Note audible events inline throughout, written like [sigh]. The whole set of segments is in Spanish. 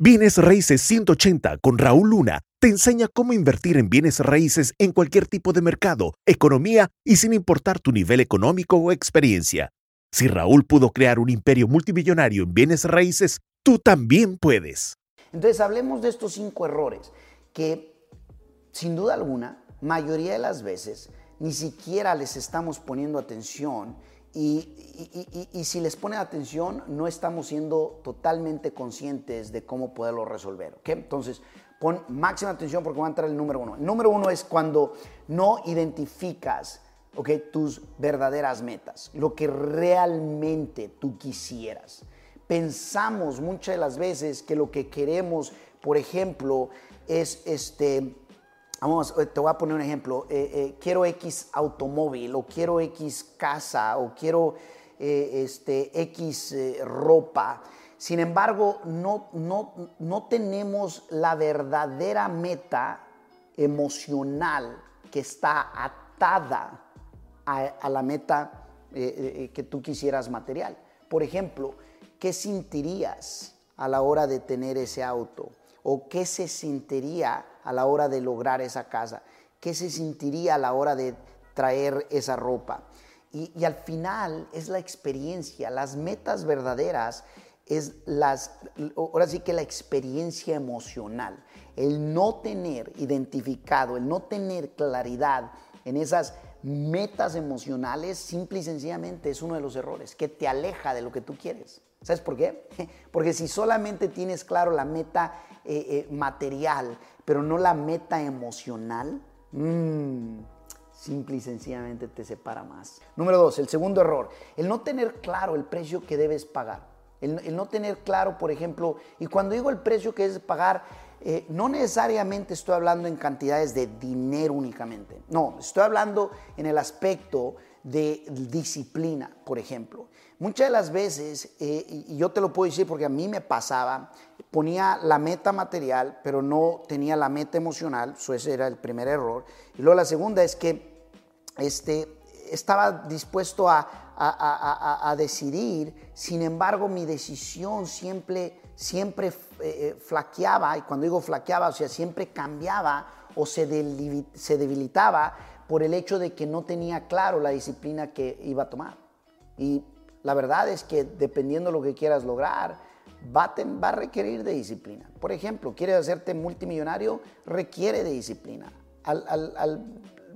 Bienes Raíces 180 con Raúl Luna te enseña cómo invertir en bienes raíces en cualquier tipo de mercado, economía y sin importar tu nivel económico o experiencia. Si Raúl pudo crear un imperio multimillonario en bienes raíces, tú también puedes. Entonces hablemos de estos cinco errores que, sin duda alguna, mayoría de las veces ni siquiera les estamos poniendo atención y, si les pone atención, no estamos siendo totalmente conscientes de cómo poderlo resolver. ¿okay? Entonces, pon máxima atención porque va a entrar el número uno. El número uno es cuando no identificas ¿okay? tus verdaderas metas, lo que realmente tú quisieras. Pensamos muchas de las veces que lo que queremos, por ejemplo, es este Vamos, eh, te voy a poner un ejemplo. Eh, eh, quiero X automóvil, o quiero X casa, o quiero este, X ropa. Sin embargo, no, no, no tenemos la verdadera meta emocional que está atada a, la meta que tú quisieras material. Por ejemplo, ¿qué sentirías a la hora de tener ese auto? ¿O qué se sentiría a la hora de lograr esa casa? ¿Qué se sentiría a la hora de traer esa ropa? Y, al final es la experiencia, las metas verdaderas es las, ahora sí que la experiencia emocional, el no tener identificado, el no tener claridad en esas metas emocionales, simple y sencillamente es uno de los errores que te aleja de lo que tú quieres. ¿Sabes por qué? [laughs] Porque si solamente tienes claro la meta eh, eh, material, pero no la meta emocional, mmm, simple y sencillamente te separa más. Número dos, el segundo error, el no tener claro el precio que debes pagar. El, no tener claro, por ejemplo, y cuando digo el precio que debes pagar, eh, no necesariamente estoy hablando en cantidades de dinero únicamente. No, estoy hablando en el aspecto de disciplina, por ejemplo. Muchas de las veces, eh, y yo te lo puedo decir porque a mí me pasaba, ponía la meta material, pero no tenía la meta emocional, eso ese era el primer error. Y luego la segunda es que este, estaba dispuesto a, a, decidir, sin embargo mi decisión siempre, siempre eh, eh, flaqueaba, y cuando digo flaqueaba, o sea, siempre cambiaba o se, se debilitaba por el hecho de que no tenía claro la disciplina que iba a tomar. Y la verdad es que dependiendo de lo que quieras lograr, va a, requerir de disciplina. Por ejemplo, quieres hacerte multimillonario, requiere de disciplina. Al,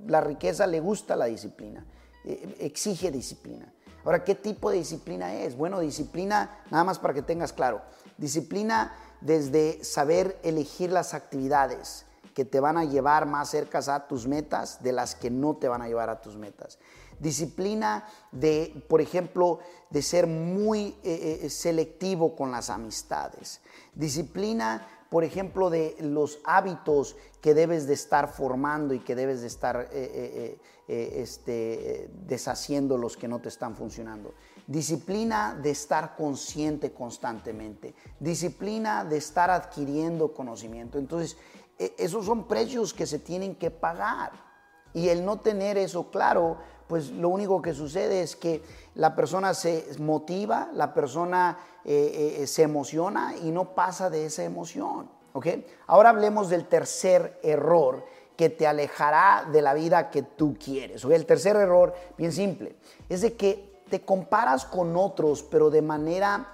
la riqueza le gusta la disciplina, exige disciplina. Ahora, ¿qué tipo de disciplina es? Bueno, disciplina, nada más para que tengas claro, disciplina desde saber elegir las actividades que te van a llevar más cerca a tus metas de las que no te van a llevar a tus metas. Disciplina de, por ejemplo, de ser muy eh, eh, selectivo con las amistades. Disciplina, por ejemplo, de los hábitos que debes de estar formando y que debes de estar eh, este, deshaciendo los que no te están funcionando. Disciplina de estar consciente constantemente. Disciplina de estar adquiriendo conocimiento. Entonces, e, esos son precios que se tienen que pagar. Y el no tener eso claro, pues lo único que sucede es que la persona se motiva, la persona eh, eh, se emociona y no pasa de esa emoción. ¿ok? Ahora hablemos del tercer error que te alejará de la vida que tú quieres. El tercer error, bien simple, es de que te comparas con otros, pero de manera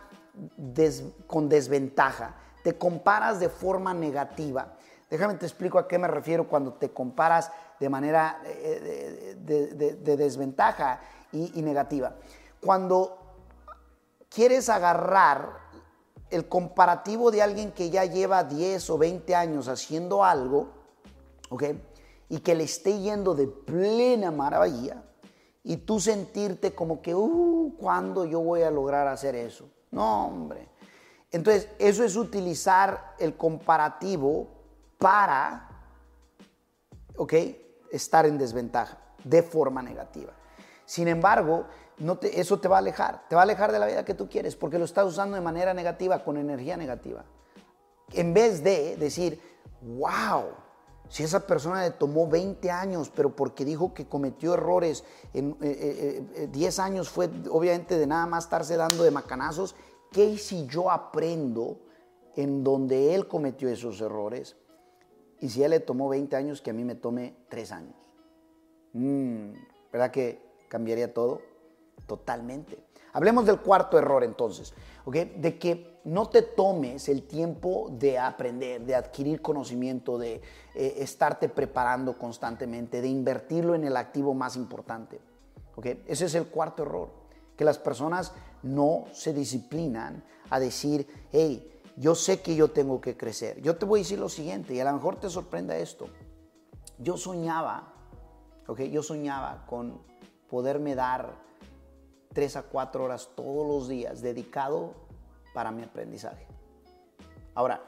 con desventaja. Te comparas de forma negativa. Déjame te explico a qué me refiero cuando te comparas de manera eh, de, desventaja y, negativa. Cuando quieres agarrar el comparativo de alguien que ya lleva 10 o 20 años haciendo algo, ¿ok? Y que le esté yendo de plena maravilla, y tú sentirte como que, uh, ¿cuándo yo voy a lograr hacer eso? No, hombre. Entonces, eso es utilizar el comparativo para, ¿ok? Estar en desventaja de forma negativa. Sin embargo, no te, eso te va a alejar, te va a alejar de la vida que tú quieres porque lo estás usando de manera negativa, con energía negativa. En vez de decir, wow, si esa persona le tomó 20 años, pero porque dijo que cometió errores, en 10 eh, eh, eh, años fue obviamente de nada más estarse dando de macanazos, ¿qué si yo aprendo en donde él cometió esos errores y si a él le tomó 20 años, que a mí me tome 3 años. Mm, ¿Verdad que cambiaría todo? Totalmente. Hablemos del cuarto error entonces, ¿ok? De que no te tomes el tiempo de aprender, de adquirir conocimiento, de eh, estarte preparando constantemente, de invertirlo en el activo más importante, ¿ok? Ese es el cuarto error, que las personas no se disciplinan a decir, hey, yo sé que yo tengo que crecer. Yo te voy a decir lo siguiente, y a lo mejor te sorprenda esto. Yo soñaba, ¿ok? Yo soñaba con poderme dar tres a cuatro horas todos los días dedicado para mi aprendizaje. Ahora,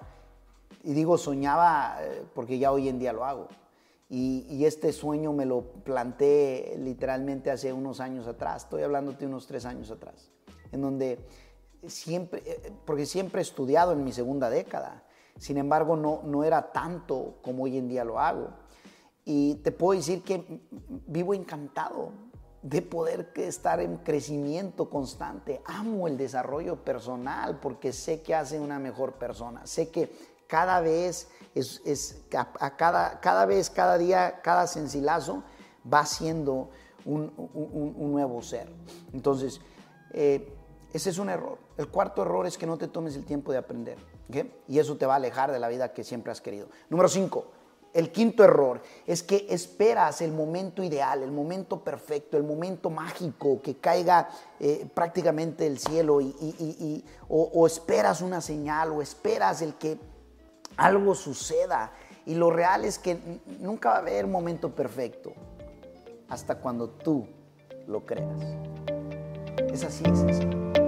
y digo soñaba eh, porque ya hoy en día lo hago. Y, este sueño me lo planté literalmente hace unos años atrás, estoy hablando de unos tres años atrás, en donde siempre, eh, porque siempre he estudiado en mi segunda década, sin embargo no, no era tanto como hoy en día lo hago. Y te puedo decir que vivo encantado de poder estar en crecimiento constante. Amo el desarrollo personal porque sé que hace una mejor persona. Sé que cada vez, es, a, cada, cada vez, cada día, cada sencilazo va siendo un, un, nuevo ser. Entonces, eh, ese es un error. El cuarto error es que no te tomes el tiempo de aprender. Y eso te va a alejar de la vida que siempre has querido. Número cinco, el quinto error es que esperas el momento ideal, el momento perfecto, el momento mágico, que caiga eh, prácticamente el cielo y, o, esperas una señal o esperas el que algo suceda. Y lo real es que nunca va a haber momento perfecto hasta cuando tú lo creas. Es así, es así.